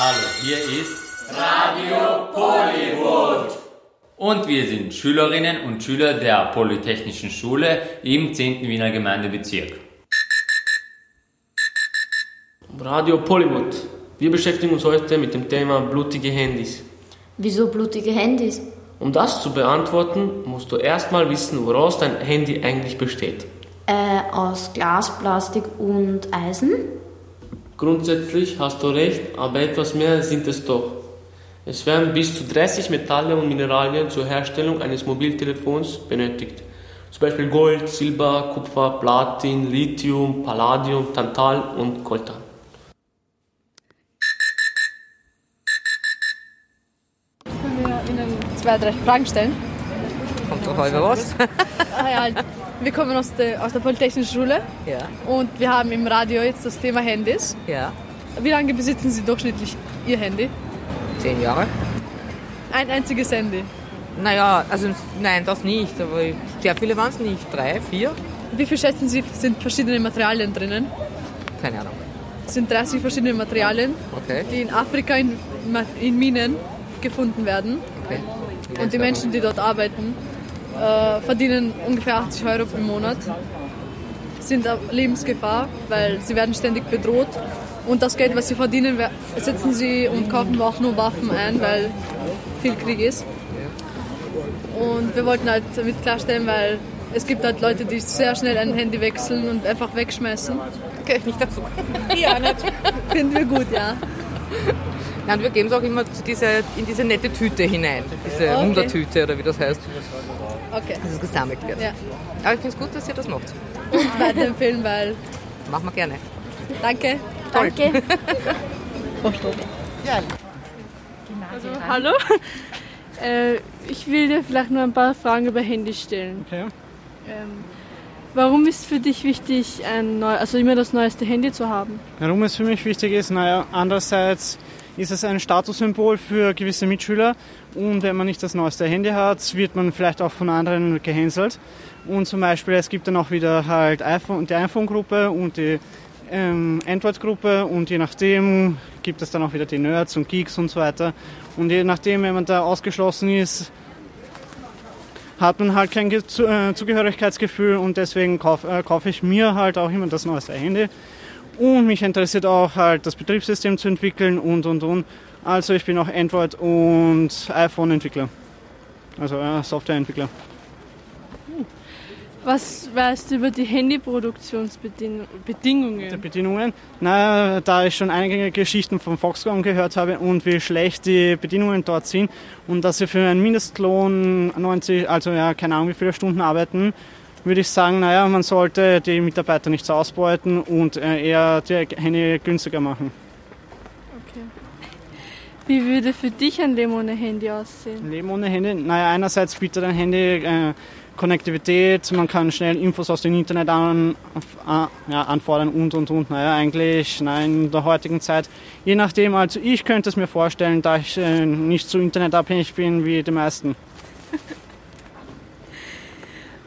Hallo, hier ist Radio Polywood. Und wir sind Schülerinnen und Schüler der Polytechnischen Schule im 10. Wiener Gemeindebezirk. Radio Pollywood. Wir beschäftigen uns heute mit dem Thema blutige Handys. Wieso blutige Handys? Um das zu beantworten, musst du erstmal wissen, woraus dein Handy eigentlich besteht. Äh, aus Glas, Plastik und Eisen? Grundsätzlich hast du recht, aber etwas mehr sind es doch. Es werden bis zu 30 Metalle und Mineralien zur Herstellung eines Mobiltelefons benötigt. Zum Beispiel Gold, Silber, Kupfer, Platin, Lithium, Palladium, Tantal und Coltan. Können wir Ihnen zwei, drei Fragen stellen? Kommt doch halber was. Ah, ja, wir kommen aus der, aus der Polytechnischen Schule Ja, und wir haben im Radio jetzt das Thema Handys. ja. Wie lange besitzen Sie durchschnittlich Ihr Handy? Zehn Jahre. Ein einziges Handy. Naja, also nein, das nicht, aber sehr viele waren es nicht. Drei, vier? Wie viel schätzen Sie, sind verschiedene Materialien drinnen? Keine Ahnung. Es sind 30 verschiedene Materialien, Okay. die in Afrika in, in Minen gefunden werden. okay. Und die Menschen, die dort arbeiten, äh, verdienen ungefähr 80 Euro im Monat, sind auf Lebensgefahr, weil sie werden ständig bedroht. Und das Geld, was sie verdienen, setzen sie und kaufen auch nur Waffen ein, weil viel Krieg ist. Und wir wollten halt damit klarstellen, weil es gibt halt Leute, die sehr schnell ein Handy wechseln und einfach wegschmeißen. Okay, nicht dazu. Ja, nicht. Finden wir gut, ja. Nein, wir geben es auch immer zu dieser, in diese nette Tüte hinein. Diese Okay. Wundertüte oder wie das heißt, Okay. dass es gesammelt wird. Ja. Aber ich finde es gut, dass ihr das macht. Und weiterempfehlen, weil. Machen wir gerne. Danke. Danke. Also, hallo. Äh, ich will dir vielleicht nur ein paar Fragen über Handy stellen. Okay. Ähm, warum ist für dich wichtig, ein neu, also immer das neueste Handy zu haben? Warum es für mich wichtig ist, naja, andererseits ist es ein Statussymbol für gewisse Mitschüler und wenn man nicht das neueste Handy hat, wird man vielleicht auch von anderen gehänselt. Und zum Beispiel, es gibt dann auch wieder halt iPhone, die iPhone-Gruppe und die ähm, Android-Gruppe und je nachdem gibt es dann auch wieder die Nerds und Geeks und so weiter. Und je nachdem, wenn man da ausgeschlossen ist, hat man halt kein äh, Zugehörigkeitsgefühl und deswegen kaufe äh, kauf ich mir halt auch immer das neueste Handy. Und mich interessiert auch halt das Betriebssystem zu entwickeln und und und. Also ich bin auch Android- und iPhone-Entwickler. Also äh, Softwareentwickler. Was weißt du über die Handyproduktionsbedingungen? Der Bedingungen. Na, da ich schon einige Geschichten von Foxconn gehört habe und wie schlecht die Bedingungen dort sind und dass sie für einen Mindestlohn 90, also ja, keine Ahnung wie viele Stunden arbeiten, würde ich sagen, naja, man sollte die Mitarbeiter nicht so ausbeuten und äh, eher die Handy günstiger machen. Okay. Wie würde für dich ein Leben ohne Handy aussehen? Leben ohne Handy? Naja, einerseits bietet ein Handy äh, Konnektivität, man kann schnell Infos aus dem Internet an, äh, ja, anfordern und und und. Naja, eigentlich nein, in der heutigen Zeit, je nachdem, also ich könnte es mir vorstellen, da ich äh, nicht so internetabhängig bin wie die meisten.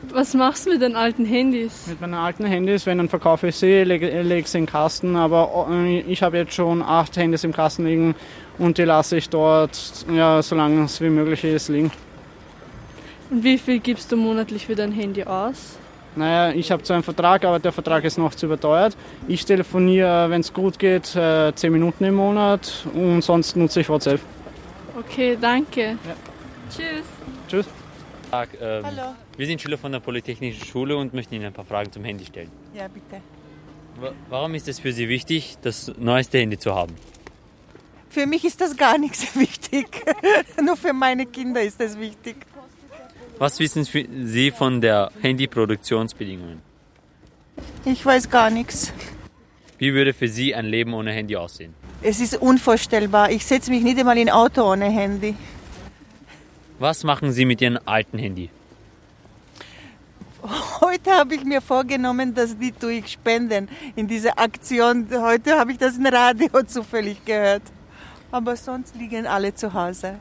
Was machst du mit deinen alten Handys? Mit meinen alten Handys, wenn dann verkaufe ich sie, lege, lege sie in den Kasten, aber äh, ich habe jetzt schon acht Handys im Kasten liegen und die lasse ich dort, ja, solange es wie möglich ist, liegen. Und wie viel gibst du monatlich für dein Handy aus? Naja, ich habe zwar einen Vertrag, aber der Vertrag ist noch zu überteuert. Ich telefoniere, wenn es gut geht, äh, 10 Minuten im Monat und sonst nutze ich WhatsApp. Okay, danke. Tschüss. Tschüss. Tag, ähm, Hallo. Wir sind Schüler von der Polytechnischen Schule und möchten Ihnen ein paar Fragen zum Handy stellen. Ja, bitte. Wa- Warum ist es für Sie wichtig, das neueste Handy zu haben? Für mich ist das gar nichts wichtig. Nur für meine Kinder ist das wichtig. Was wissen Sie von der Handyproduktionsbedingungen? Ich weiß gar nichts. Wie würde für Sie ein Leben ohne Handy aussehen? Es ist unvorstellbar. Ich setze mich nicht einmal in ein Auto ohne Handy. Was machen Sie mit Ihrem alten Handy? Heute habe ich mir vorgenommen, dass die tue ich spenden in dieser Aktion. Heute habe ich das im Radio zufällig gehört. Aber sonst liegen alle zu Hause.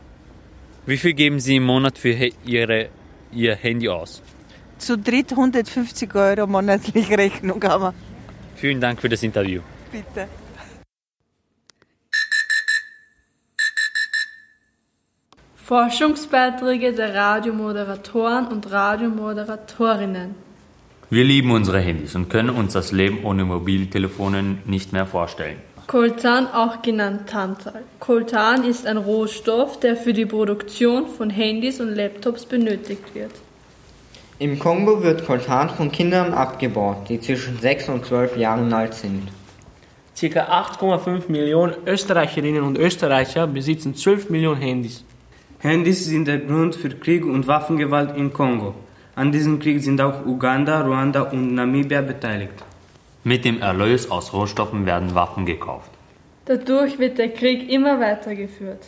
Wie viel geben Sie im Monat für Ihre, Ihr Handy aus? Zu dritt 150 Euro monatlich Rechnung haben wir. Vielen Dank für das Interview. Bitte. Forschungsbeiträge der Radiomoderatoren und Radiomoderatorinnen. Wir lieben unsere Handys und können uns das Leben ohne Mobiltelefonen nicht mehr vorstellen. Coltan, auch genannt Tantal. Coltan ist ein Rohstoff, der für die Produktion von Handys und Laptops benötigt wird. Im Kongo wird Coltan von Kindern abgebaut, die zwischen 6 und 12 Jahren alt sind. Circa 8,5 Millionen Österreicherinnen und Österreicher besitzen 12 Millionen Handys. Handys sind der Grund für Krieg und Waffengewalt im Kongo. An diesem Krieg sind auch Uganda, Ruanda und Namibia beteiligt. Mit dem Erlös aus Rohstoffen werden Waffen gekauft. Dadurch wird der Krieg immer weitergeführt.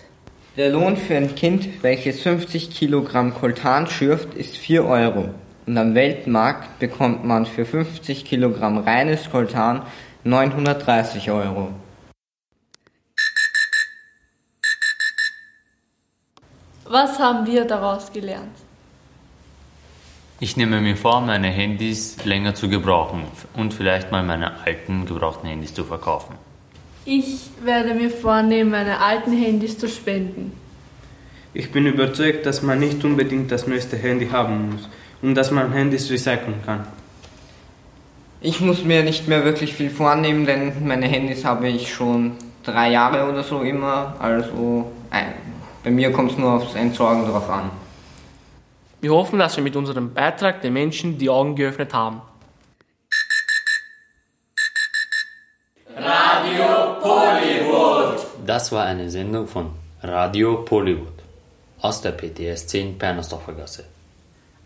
Der Lohn für ein Kind, welches 50 Kilogramm Koltan schürft, ist 4 Euro. Und am Weltmarkt bekommt man für 50 Kilogramm reines Koltan 930 Euro. Was haben wir daraus gelernt? Ich nehme mir vor, meine Handys länger zu gebrauchen und vielleicht mal meine alten gebrauchten Handys zu verkaufen. Ich werde mir vornehmen, meine alten Handys zu spenden. Ich bin überzeugt, dass man nicht unbedingt das neueste Handy haben muss und dass man Handys recyceln kann. Ich muss mir nicht mehr wirklich viel vornehmen, denn meine Handys habe ich schon drei Jahre oder so immer. Also bei mir kommt es nur aufs Entsorgen drauf an. Wir hoffen, dass wir mit unserem Beitrag den Menschen die Augen geöffnet haben. Radio Polywood. Das war eine Sendung von Radio Polywood aus der PTS 10 Pernersdorfer Gasse.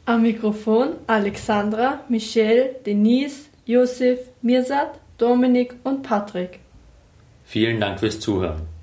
Am Mikrofon Alexandra, Michelle, Denise, Josef, Mirsad, Dominik und Patrick. Vielen Dank fürs Zuhören.